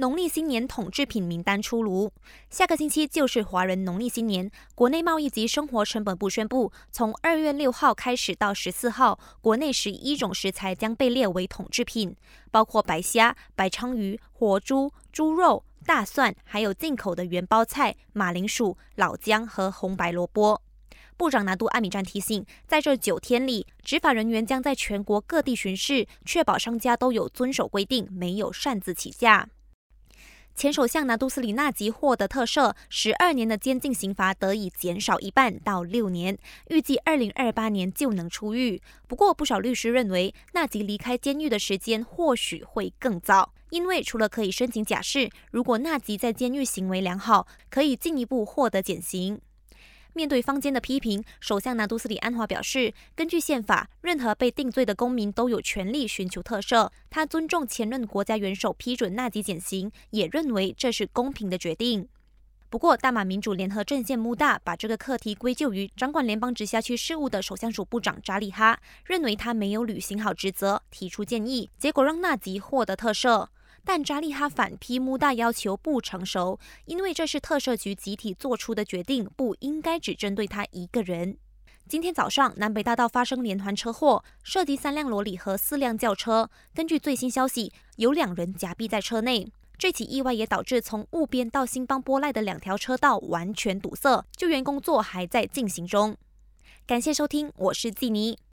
农历新年统制品名单出炉，下个星期就是华人农历新年。国内贸易及生活成本部宣布，从二月六号开始到十四号，国内十一种食材将被列为统制品，包括白虾、白鲳鱼、活猪、猪肉、大蒜，还有进口的原包菜、马铃薯、老姜和红白萝卜。部长拿督阿米站提醒，在这九天里，执法人员将在全国各地巡视，确保商家都有遵守规定，没有擅自起价。前首相拿督斯里纳吉获得特赦，十二年的监禁刑罚得以减少一半到六年，预计二零二八年就能出狱。不过，不少律师认为，纳吉离开监狱的时间或许会更早，因为除了可以申请假释，如果纳吉在监狱行为良好，可以进一步获得减刑。面对坊间的批评，首相拿督斯里安华表示，根据宪法，任何被定罪的公民都有权利寻求特赦。他尊重前任国家元首批准纳吉减刑，也认为这是公平的决定。不过，大马民主联合阵线穆大把这个课题归咎于掌管联邦直辖区事务的首相署部长扎里哈，认为他没有履行好职责，提出建议，结果让纳吉获得特赦。但扎利哈反批穆大要求不成熟，因为这是特赦局集体做出的决定，不应该只针对他一个人。今天早上，南北大道发生连环车祸，涉及三辆罗里和四辆轿车。根据最新消息，有两人夹毙在车内。这起意外也导致从雾边到新邦波赖的两条车道完全堵塞，救援工作还在进行中。感谢收听，我是季妮。